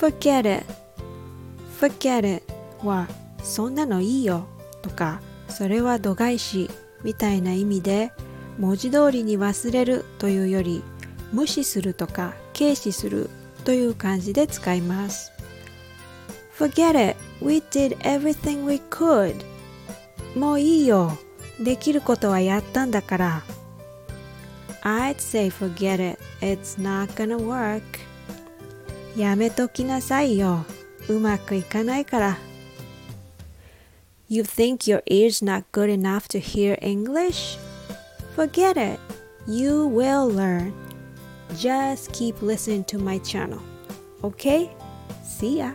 forget it. Forget it はそんなのいいよとかそれは度外視みたいな意味で文字通りに忘れるというより無視するとか軽視するという感じで使います。Forget it. We did everything we could. もういいよ。できることはやったんだから。I'd say forget it. It's not gonna work. やめときなさいようまくいかないから You think your ear's not good enough to hear English? Forget it. You will learn. Just keep listening to my channel. Okay? See ya.